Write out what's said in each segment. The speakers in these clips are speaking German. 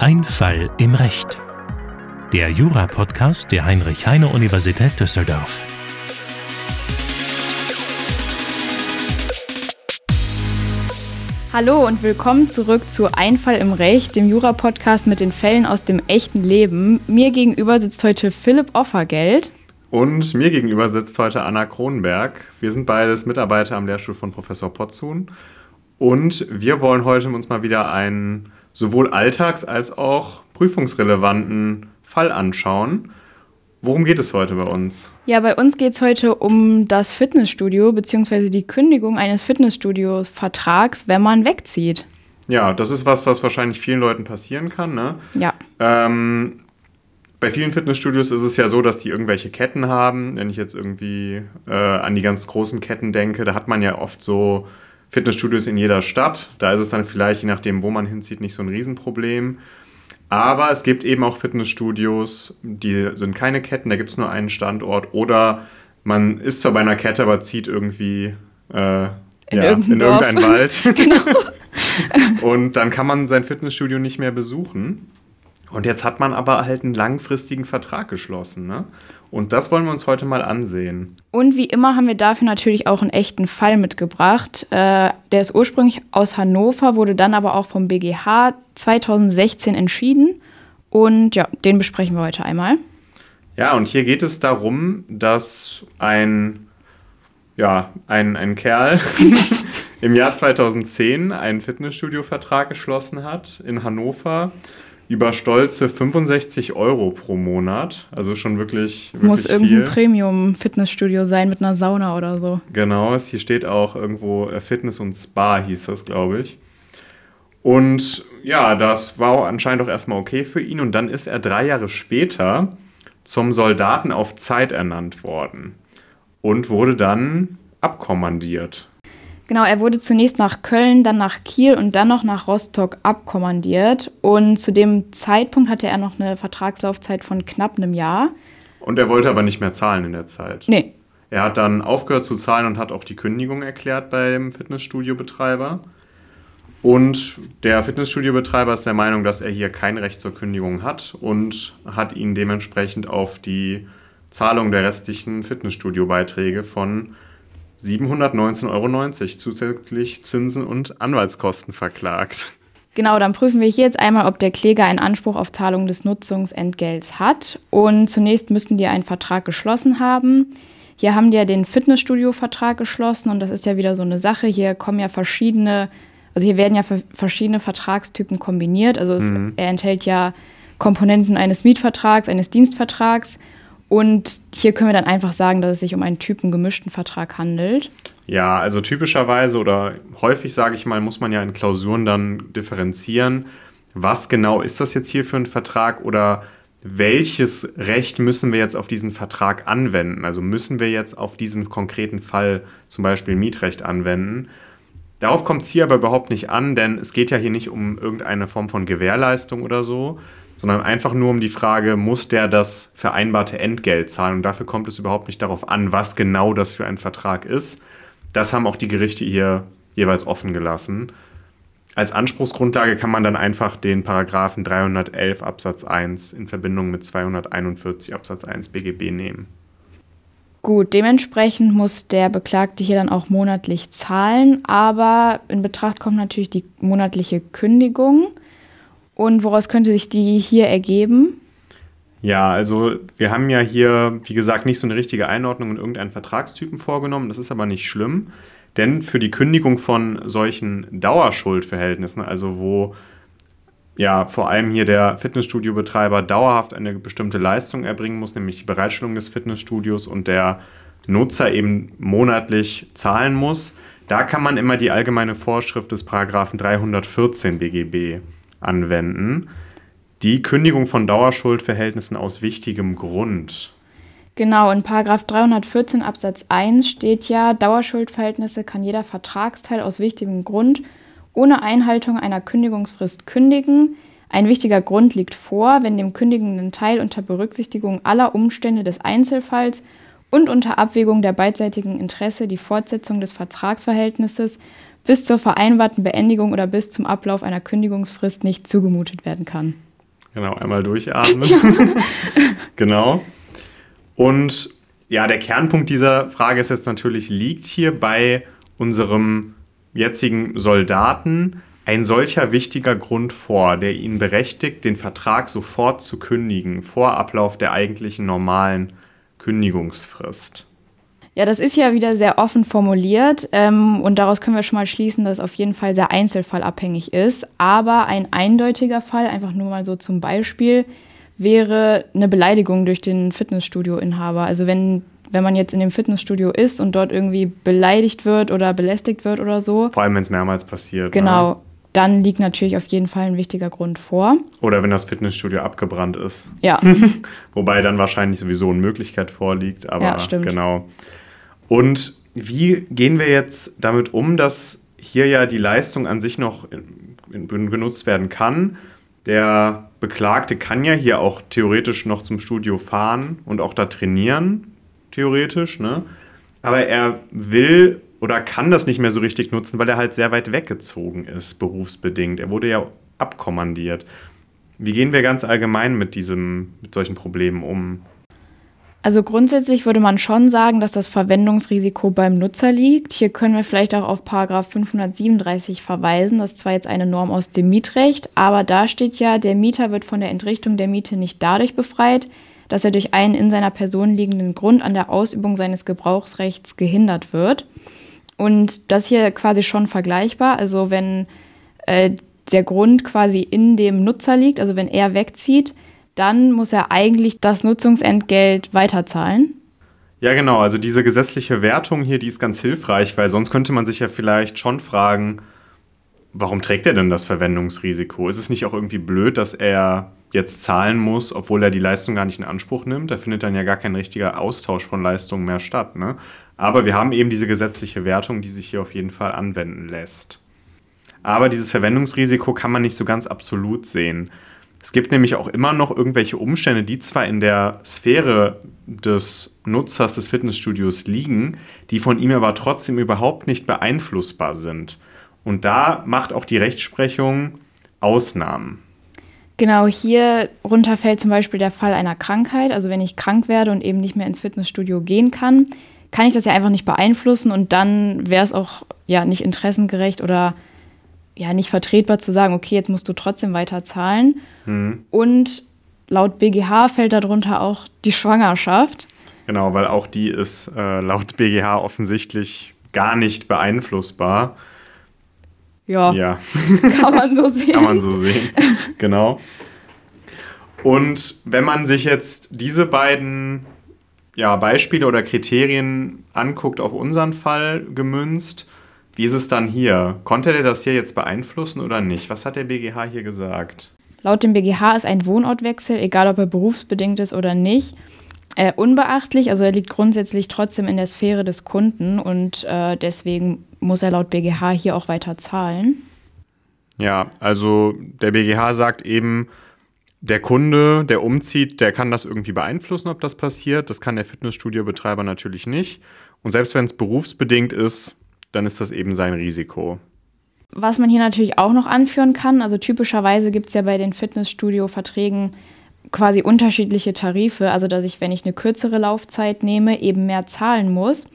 Ein Fall im Recht. Der Jura-Podcast der Heinrich-Heine-Universität Düsseldorf. Hallo und willkommen zurück zu Einfall im Recht, dem Jura-Podcast mit den Fällen aus dem echten Leben. Mir gegenüber sitzt heute Philipp Offergeld. Und mir gegenüber sitzt heute Anna Kronenberg. Wir sind beides Mitarbeiter am Lehrstuhl von Professor Potzun. Und wir wollen heute uns mal wieder einen sowohl alltags- als auch prüfungsrelevanten Fall anschauen. Worum geht es heute bei uns? Ja, bei uns geht es heute um das Fitnessstudio bzw. die Kündigung eines Fitnessstudio-Vertrags, wenn man wegzieht. Ja, das ist was, was wahrscheinlich vielen Leuten passieren kann. Ne? Ja. Ähm, bei vielen Fitnessstudios ist es ja so, dass die irgendwelche Ketten haben. Wenn ich jetzt irgendwie äh, an die ganz großen Ketten denke, da hat man ja oft so Fitnessstudios in jeder Stadt. Da ist es dann vielleicht, je nachdem, wo man hinzieht, nicht so ein Riesenproblem. Aber es gibt eben auch Fitnessstudios, die sind keine Ketten, da gibt es nur einen Standort. Oder man ist zwar bei einer Kette, aber zieht irgendwie äh, in, ja, in irgendeinen Wald. genau. Und dann kann man sein Fitnessstudio nicht mehr besuchen. Und jetzt hat man aber halt einen langfristigen Vertrag geschlossen. Ne? Und das wollen wir uns heute mal ansehen. Und wie immer haben wir dafür natürlich auch einen echten Fall mitgebracht. Äh, der ist ursprünglich aus Hannover, wurde dann aber auch vom BGH 2016 entschieden. Und ja, den besprechen wir heute einmal. Ja, und hier geht es darum, dass ein, ja, ein, ein Kerl im Jahr 2010 einen Fitnessstudio-Vertrag geschlossen hat in Hannover über stolze 65 Euro pro Monat. Also schon wirklich. wirklich Muss irgendein Premium-Fitnessstudio sein mit einer Sauna oder so. Genau, es hier steht auch irgendwo äh, Fitness und Spa, hieß das, glaube ich. Und ja, das war anscheinend auch erstmal okay für ihn. Und dann ist er drei Jahre später zum Soldaten auf Zeit ernannt worden und wurde dann abkommandiert. Genau, er wurde zunächst nach Köln, dann nach Kiel und dann noch nach Rostock abkommandiert. Und zu dem Zeitpunkt hatte er noch eine Vertragslaufzeit von knapp einem Jahr. Und er wollte aber nicht mehr zahlen in der Zeit. Nee. Er hat dann aufgehört zu zahlen und hat auch die Kündigung erklärt beim Fitnessstudiobetreiber. Und der Fitnessstudiobetreiber ist der Meinung, dass er hier kein Recht zur Kündigung hat und hat ihn dementsprechend auf die Zahlung der restlichen Fitnessstudiobeiträge von 719,90 Euro zusätzlich Zinsen und Anwaltskosten verklagt. Genau, dann prüfen wir hier jetzt einmal, ob der Kläger einen Anspruch auf Zahlung des Nutzungsentgelts hat. Und zunächst müssten die einen Vertrag geschlossen haben. Hier haben die ja den Fitnessstudio-Vertrag geschlossen und das ist ja wieder so eine Sache. Hier kommen ja verschiedene, also hier werden ja verschiedene Vertragstypen kombiniert. Also es, mhm. er enthält ja Komponenten eines Mietvertrags, eines Dienstvertrags und hier können wir dann einfach sagen, dass es sich um einen typengemischten Vertrag handelt. Ja, also typischerweise oder häufig, sage ich mal, muss man ja in Klausuren dann differenzieren, was genau ist das jetzt hier für ein Vertrag oder welches Recht müssen wir jetzt auf diesen Vertrag anwenden? Also müssen wir jetzt auf diesen konkreten Fall zum Beispiel Mietrecht anwenden? Darauf kommt es hier aber überhaupt nicht an, denn es geht ja hier nicht um irgendeine Form von Gewährleistung oder so, sondern einfach nur um die Frage, muss der das vereinbarte Entgelt zahlen? Und dafür kommt es überhaupt nicht darauf an, was genau das für ein Vertrag ist. Das haben auch die Gerichte hier jeweils offen gelassen. Als Anspruchsgrundlage kann man dann einfach den Paragraphen 311 Absatz 1 in Verbindung mit 241 Absatz 1 BGB nehmen. Gut, dementsprechend muss der Beklagte hier dann auch monatlich zahlen, aber in Betracht kommt natürlich die monatliche Kündigung. Und woraus könnte sich die hier ergeben? Ja, also wir haben ja hier, wie gesagt, nicht so eine richtige Einordnung in irgendeinen Vertragstypen vorgenommen. Das ist aber nicht schlimm, denn für die Kündigung von solchen Dauerschuldverhältnissen, also wo ja vor allem hier der Fitnessstudiobetreiber dauerhaft eine bestimmte Leistung erbringen muss, nämlich die Bereitstellung des Fitnessstudios und der Nutzer eben monatlich zahlen muss, da kann man immer die allgemeine Vorschrift des Paragraphen 314 BGB anwenden. Die Kündigung von Dauerschuldverhältnissen aus wichtigem Grund. Genau, in Paragraph 314 Absatz 1 steht ja, Dauerschuldverhältnisse kann jeder Vertragsteil aus wichtigem Grund ohne Einhaltung einer Kündigungsfrist kündigen. Ein wichtiger Grund liegt vor, wenn dem kündigenden Teil unter Berücksichtigung aller Umstände des Einzelfalls und unter Abwägung der beidseitigen Interesse die Fortsetzung des Vertragsverhältnisses bis zur vereinbarten Beendigung oder bis zum Ablauf einer Kündigungsfrist nicht zugemutet werden kann. Genau, einmal durchatmen. genau. Und ja, der Kernpunkt dieser Frage ist jetzt natürlich, liegt hier bei unserem jetzigen Soldaten ein solcher wichtiger Grund vor, der ihn berechtigt, den Vertrag sofort zu kündigen, vor Ablauf der eigentlichen normalen Kündigungsfrist? Ja, das ist ja wieder sehr offen formuliert ähm, und daraus können wir schon mal schließen, dass es auf jeden Fall sehr einzelfallabhängig ist. Aber ein eindeutiger Fall, einfach nur mal so zum Beispiel, wäre eine Beleidigung durch den Fitnessstudio-Inhaber. Also wenn, wenn man jetzt in dem Fitnessstudio ist und dort irgendwie beleidigt wird oder belästigt wird oder so. Vor allem, wenn es mehrmals passiert. Genau. Ne? Dann liegt natürlich auf jeden Fall ein wichtiger Grund vor. Oder wenn das Fitnessstudio abgebrannt ist. Ja. Wobei dann wahrscheinlich sowieso eine Möglichkeit vorliegt. Aber ja, stimmt. genau. Und wie gehen wir jetzt damit um, dass hier ja die Leistung an sich noch in, in, genutzt werden kann? Der Beklagte kann ja hier auch theoretisch noch zum Studio fahren und auch da trainieren, theoretisch, ne? Aber er will oder kann das nicht mehr so richtig nutzen, weil er halt sehr weit weggezogen ist, berufsbedingt. Er wurde ja abkommandiert. Wie gehen wir ganz allgemein mit diesem, mit solchen Problemen um? Also grundsätzlich würde man schon sagen, dass das Verwendungsrisiko beim Nutzer liegt. Hier können wir vielleicht auch auf Paragraph 537 verweisen. Das ist zwar jetzt eine Norm aus dem Mietrecht, aber da steht ja, der Mieter wird von der Entrichtung der Miete nicht dadurch befreit, dass er durch einen in seiner Person liegenden Grund an der Ausübung seines Gebrauchsrechts gehindert wird. Und das hier quasi schon vergleichbar. Also wenn äh, der Grund quasi in dem Nutzer liegt, also wenn er wegzieht, dann muss er eigentlich das Nutzungsentgelt weiterzahlen. Ja, genau. Also diese gesetzliche Wertung hier, die ist ganz hilfreich, weil sonst könnte man sich ja vielleicht schon fragen, warum trägt er denn das Verwendungsrisiko? Ist es nicht auch irgendwie blöd, dass er jetzt zahlen muss, obwohl er die Leistung gar nicht in Anspruch nimmt? Da findet dann ja gar kein richtiger Austausch von Leistungen mehr statt. Ne? Aber wir haben eben diese gesetzliche Wertung, die sich hier auf jeden Fall anwenden lässt. Aber dieses Verwendungsrisiko kann man nicht so ganz absolut sehen. Es gibt nämlich auch immer noch irgendwelche Umstände, die zwar in der Sphäre des Nutzers des Fitnessstudios liegen, die von ihm aber trotzdem überhaupt nicht beeinflussbar sind. Und da macht auch die Rechtsprechung Ausnahmen. Genau, hier runter fällt zum Beispiel der Fall einer Krankheit. Also wenn ich krank werde und eben nicht mehr ins Fitnessstudio gehen kann, kann ich das ja einfach nicht beeinflussen und dann wäre es auch ja nicht interessengerecht oder ja nicht vertretbar zu sagen, okay, jetzt musst du trotzdem weiter zahlen. Mhm. Und laut BGH fällt darunter auch die Schwangerschaft. Genau, weil auch die ist äh, laut BGH offensichtlich gar nicht beeinflussbar. Ja, ja. kann man so sehen. kann man so sehen, genau. Und wenn man sich jetzt diese beiden ja, Beispiele oder Kriterien anguckt auf unseren Fall gemünzt, wie ist es dann hier? Konnte der das hier jetzt beeinflussen oder nicht? Was hat der BGH hier gesagt? Laut dem BGH ist ein Wohnortwechsel, egal ob er berufsbedingt ist oder nicht, äh, unbeachtlich. Also er liegt grundsätzlich trotzdem in der Sphäre des Kunden und äh, deswegen muss er laut BGH hier auch weiter zahlen. Ja, also der BGH sagt eben, der Kunde, der umzieht, der kann das irgendwie beeinflussen, ob das passiert. Das kann der Fitnessstudiobetreiber natürlich nicht. Und selbst wenn es berufsbedingt ist, dann ist das eben sein Risiko. Was man hier natürlich auch noch anführen kann, also typischerweise gibt es ja bei den Fitnessstudio-Verträgen quasi unterschiedliche Tarife, also dass ich, wenn ich eine kürzere Laufzeit nehme, eben mehr zahlen muss.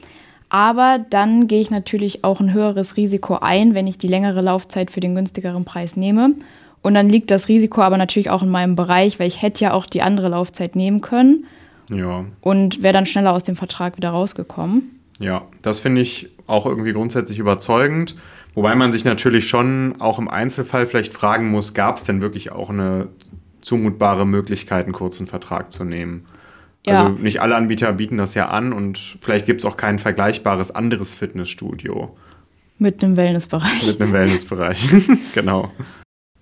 Aber dann gehe ich natürlich auch ein höheres Risiko ein, wenn ich die längere Laufzeit für den günstigeren Preis nehme. Und dann liegt das Risiko aber natürlich auch in meinem Bereich, weil ich hätte ja auch die andere Laufzeit nehmen können. Ja. Und wäre dann schneller aus dem Vertrag wieder rausgekommen. Ja, das finde ich auch irgendwie grundsätzlich überzeugend. Wobei man sich natürlich schon auch im Einzelfall vielleicht fragen muss, gab es denn wirklich auch eine zumutbare Möglichkeit, einen kurzen Vertrag zu nehmen? Ja. Also nicht alle Anbieter bieten das ja an und vielleicht gibt es auch kein vergleichbares anderes Fitnessstudio. Mit einem Wellnessbereich. Mit einem Wellnessbereich, genau.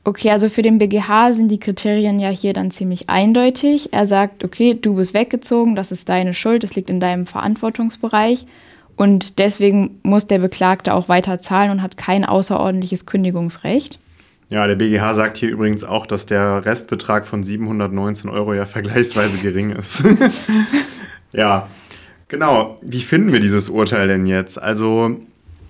Okay, also für den BGH sind die Kriterien ja hier dann ziemlich eindeutig. Er sagt, okay, du bist weggezogen, das ist deine Schuld, das liegt in deinem Verantwortungsbereich. Und deswegen muss der Beklagte auch weiter zahlen und hat kein außerordentliches Kündigungsrecht. Ja, der BGH sagt hier übrigens auch, dass der Restbetrag von 719 Euro ja vergleichsweise gering ist. ja, genau. Wie finden wir dieses Urteil denn jetzt? Also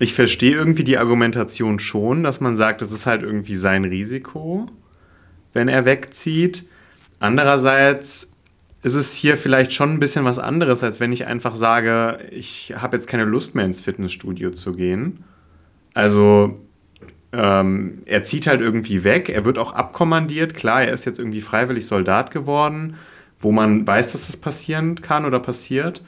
Ich verstehe irgendwie die Argumentation schon, dass man sagt, es ist halt irgendwie sein Risiko, wenn er wegzieht. Andererseits ist es hier vielleicht schon ein bisschen was anderes, als wenn ich einfach sage, ich habe jetzt keine Lust mehr ins Fitnessstudio zu gehen. Also ähm, er zieht halt irgendwie weg, er wird auch abkommandiert. Klar, er ist jetzt irgendwie freiwillig Soldat geworden, wo man weiß, dass das passieren kann oder passiert.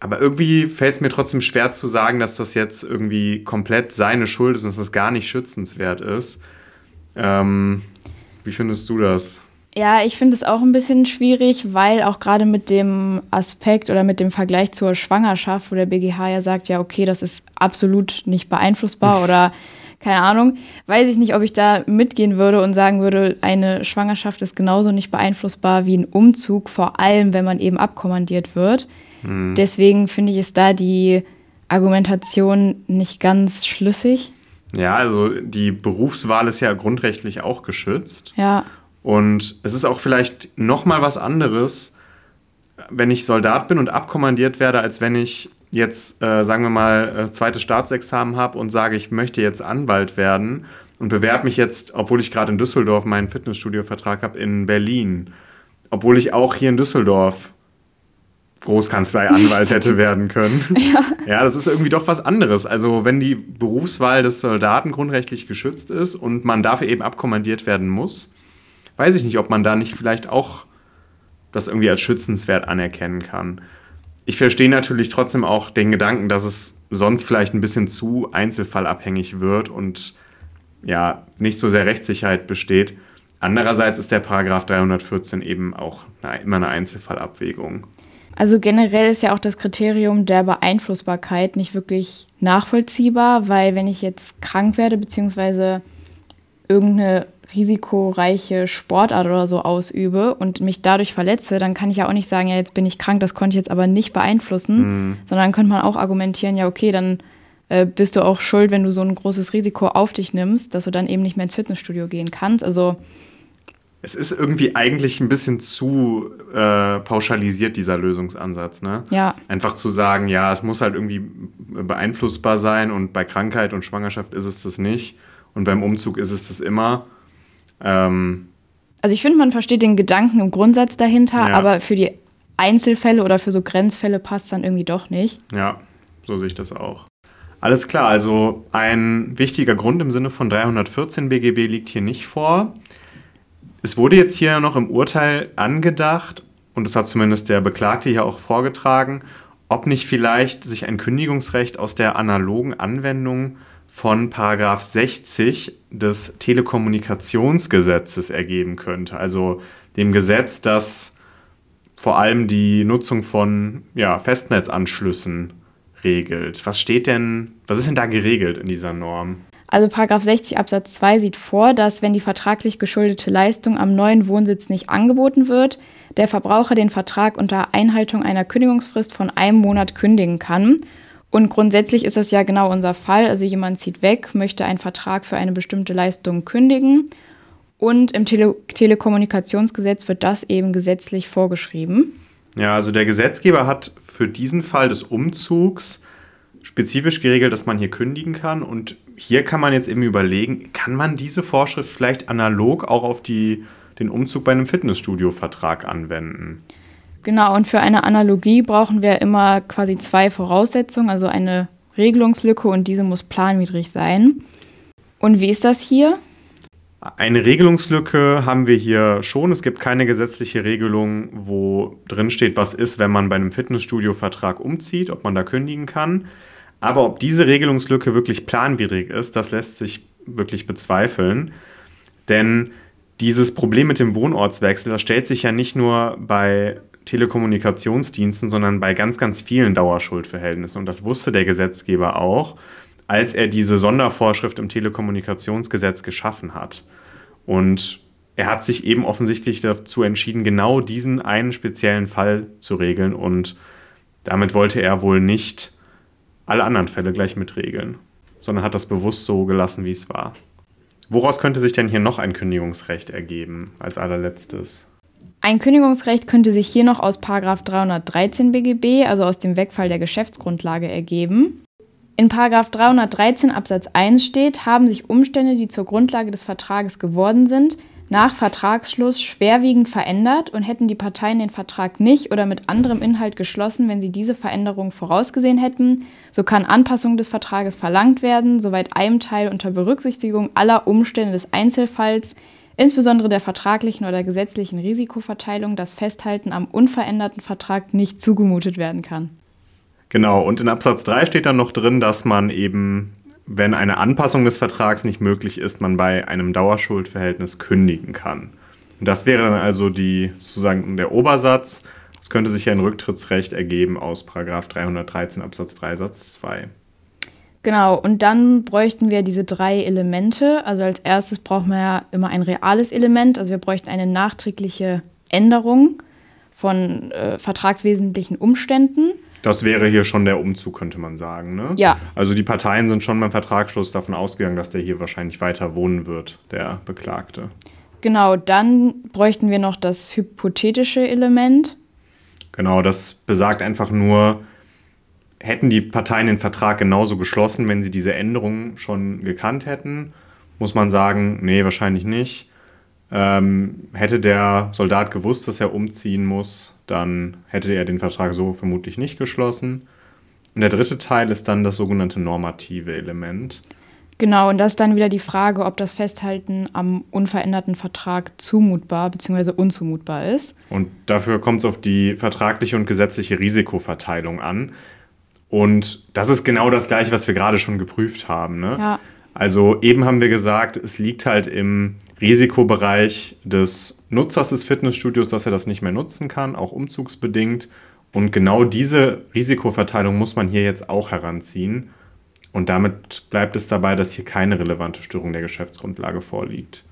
Aber irgendwie fällt es mir trotzdem schwer zu sagen, dass das jetzt irgendwie komplett seine Schuld ist und dass das gar nicht schützenswert ist. Ähm, wie findest du das? Ja, ich finde es auch ein bisschen schwierig, weil auch gerade mit dem Aspekt oder mit dem Vergleich zur Schwangerschaft, wo der BGH ja sagt, ja, okay, das ist absolut nicht beeinflussbar oder keine Ahnung, weiß ich nicht, ob ich da mitgehen würde und sagen würde, eine Schwangerschaft ist genauso nicht beeinflussbar wie ein Umzug, vor allem wenn man eben abkommandiert wird. Mhm. Deswegen finde ich es da die Argumentation nicht ganz schlüssig. Ja, also die Berufswahl ist ja grundrechtlich auch geschützt. Ja. Und es ist auch vielleicht noch mal was anderes, wenn ich Soldat bin und abkommandiert werde, als wenn ich jetzt, äh, sagen wir mal, äh, zweites Staatsexamen habe und sage, ich möchte jetzt Anwalt werden und bewerbe mich jetzt, obwohl ich gerade in Düsseldorf meinen Fitnessstudio-Vertrag habe, in Berlin. Obwohl ich auch hier in Düsseldorf Großkanzlei-Anwalt hätte werden können. Ja. ja, das ist irgendwie doch was anderes. Also wenn die Berufswahl des Soldaten grundrechtlich geschützt ist und man dafür eben abkommandiert werden muss, weiß ich nicht, ob man da nicht vielleicht auch das irgendwie als schützenswert anerkennen kann. Ich verstehe natürlich trotzdem auch den Gedanken, dass es sonst vielleicht ein bisschen zu einzelfallabhängig wird und ja, nicht so sehr Rechtssicherheit besteht. Andererseits ist der Paragraph 314 eben auch immer eine Einzelfallabwägung. Also generell ist ja auch das Kriterium der Beeinflussbarkeit nicht wirklich nachvollziehbar, weil wenn ich jetzt krank werde, beziehungsweise irgendeine risikoreiche Sportart oder so ausübe und mich dadurch verletze, dann kann ich ja auch nicht sagen, ja, jetzt bin ich krank, das konnte ich jetzt aber nicht beeinflussen, mhm. sondern könnte man auch argumentieren, ja, okay, dann äh, bist du auch schuld, wenn du so ein großes Risiko auf dich nimmst, dass du dann eben nicht mehr ins Fitnessstudio gehen kannst. Also es ist irgendwie eigentlich ein bisschen zu äh, pauschalisiert, dieser Lösungsansatz. Ne? Ja. Einfach zu sagen, ja, es muss halt irgendwie beeinflussbar sein und bei Krankheit und Schwangerschaft ist es das nicht und beim Umzug ist es das immer. Ähm, also ich finde, man versteht den Gedanken im Grundsatz dahinter, ja. aber für die Einzelfälle oder für so Grenzfälle passt es dann irgendwie doch nicht. Ja, so sehe ich das auch. Alles klar, also ein wichtiger Grund im Sinne von 314 BGB liegt hier nicht vor. Es wurde jetzt hier noch im Urteil angedacht, und das hat zumindest der Beklagte hier auch vorgetragen, ob nicht vielleicht sich ein Kündigungsrecht aus der analogen Anwendung von Paragraph 60 des Telekommunikationsgesetzes ergeben könnte. Also dem Gesetz, das vor allem die Nutzung von ja, Festnetzanschlüssen regelt. Was steht denn, was ist denn da geregelt in dieser Norm? Also Paragraph 60 Absatz 2 sieht vor, dass wenn die vertraglich geschuldete Leistung am neuen Wohnsitz nicht angeboten wird, der Verbraucher den Vertrag unter Einhaltung einer Kündigungsfrist von einem Monat kündigen kann und grundsätzlich ist das ja genau unser Fall. Also jemand zieht weg, möchte einen Vertrag für eine bestimmte Leistung kündigen. Und im Tele Telekommunikationsgesetz wird das eben gesetzlich vorgeschrieben. Ja, also der Gesetzgeber hat für diesen Fall des Umzugs spezifisch geregelt, dass man hier kündigen kann. Und hier kann man jetzt eben überlegen, kann man diese Vorschrift vielleicht analog auch auf die, den Umzug bei einem Fitnessstudio-Vertrag anwenden? Genau, und für eine Analogie brauchen wir immer quasi zwei Voraussetzungen, also eine Regelungslücke und diese muss planwidrig sein. Und wie ist das hier? Eine Regelungslücke haben wir hier schon. Es gibt keine gesetzliche Regelung, wo drin steht, was ist, wenn man bei einem Fitnessstudio-Vertrag umzieht, ob man da kündigen kann. Aber ob diese Regelungslücke wirklich planwidrig ist, das lässt sich wirklich bezweifeln. Denn dieses Problem mit dem Wohnortswechsel, das stellt sich ja nicht nur bei Telekommunikationsdiensten, sondern bei ganz, ganz vielen Dauerschuldverhältnissen. Und das wusste der Gesetzgeber auch, als er diese Sondervorschrift im Telekommunikationsgesetz geschaffen hat. Und er hat sich eben offensichtlich dazu entschieden, genau diesen einen speziellen Fall zu regeln. Und damit wollte er wohl nicht alle anderen Fälle gleich mitregeln, sondern hat das bewusst so gelassen, wie es war. Woraus könnte sich denn hier noch ein Kündigungsrecht ergeben als allerletztes? Ein Kündigungsrecht könnte sich hier noch aus 313 BGB, also aus dem Wegfall der Geschäftsgrundlage, ergeben. In 313 Absatz 1 steht, haben sich Umstände, die zur Grundlage des Vertrages geworden sind, nach Vertragsschluss schwerwiegend verändert und hätten die Parteien den Vertrag nicht oder mit anderem Inhalt geschlossen, wenn sie diese Veränderung vorausgesehen hätten, so kann Anpassung des Vertrages verlangt werden, soweit einem Teil unter Berücksichtigung aller Umstände des Einzelfalls, insbesondere der vertraglichen oder gesetzlichen Risikoverteilung, das Festhalten am unveränderten Vertrag nicht zugemutet werden kann. Genau, und in Absatz 3 steht dann noch drin, dass man eben wenn eine Anpassung des Vertrags nicht möglich ist, man bei einem Dauerschuldverhältnis kündigen kann. Und das wäre dann also die, sozusagen der Obersatz. Es könnte sich ja ein Rücktrittsrecht ergeben aus 313 Absatz 3 Satz 2. Genau, und dann bräuchten wir diese drei Elemente. Also als erstes brauchen wir ja immer ein reales Element. Also wir bräuchten eine nachträgliche Änderung von äh, vertragswesentlichen Umständen. Das wäre hier schon der Umzug, könnte man sagen. Ne? Ja. Also die Parteien sind schon beim Vertragsschluss davon ausgegangen, dass der hier wahrscheinlich weiter wohnen wird, der Beklagte. Genau, dann bräuchten wir noch das hypothetische Element. Genau, das besagt einfach nur, hätten die Parteien den Vertrag genauso geschlossen, wenn sie diese Änderungen schon gekannt hätten, muss man sagen, nee, wahrscheinlich nicht. Ähm, hätte der Soldat gewusst, dass er umziehen muss, dann hätte er den Vertrag so vermutlich nicht geschlossen. Und der dritte Teil ist dann das sogenannte normative Element. Genau, und das ist dann wieder die Frage, ob das Festhalten am unveränderten Vertrag zumutbar bzw. unzumutbar ist. Und dafür kommt es auf die vertragliche und gesetzliche Risikoverteilung an. Und das ist genau das gleiche, was wir gerade schon geprüft haben. Ne? Ja. Also eben haben wir gesagt, es liegt halt im Risikobereich des Nutzers des Fitnessstudios, dass er das nicht mehr nutzen kann, auch umzugsbedingt. Und genau diese Risikoverteilung muss man hier jetzt auch heranziehen. Und damit bleibt es dabei, dass hier keine relevante Störung der Geschäftsgrundlage vorliegt.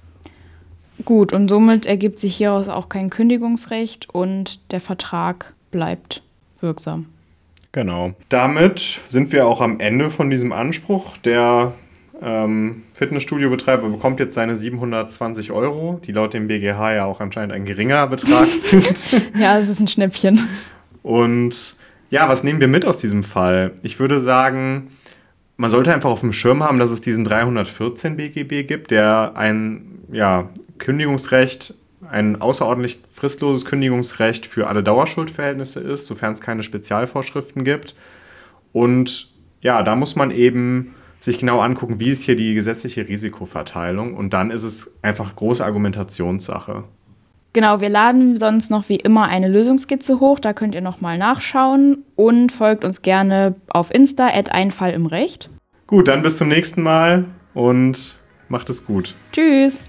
Gut, und somit ergibt sich hieraus auch kein Kündigungsrecht und der Vertrag bleibt wirksam. Genau. Damit sind wir auch am Ende von diesem Anspruch, der ähm, Fitnessstudio-Betreiber bekommt jetzt seine 720 Euro, die laut dem BGH ja auch anscheinend ein geringer Betrag sind. ja, es ist ein Schnäppchen. Und ja, was nehmen wir mit aus diesem Fall? Ich würde sagen, man sollte einfach auf dem Schirm haben, dass es diesen 314 BGB gibt, der ein ja, Kündigungsrecht, ein außerordentlich fristloses Kündigungsrecht für alle Dauerschuldverhältnisse ist, sofern es keine Spezialvorschriften gibt. Und ja, da muss man eben sich genau angucken, wie ist hier die gesetzliche Risikoverteilung und dann ist es einfach große Argumentationssache. Genau, wir laden sonst noch wie immer eine Lösungskizze hoch, da könnt ihr nochmal nachschauen und folgt uns gerne auf Insta at Einfall im Recht. Gut, dann bis zum nächsten Mal und macht es gut. Tschüss.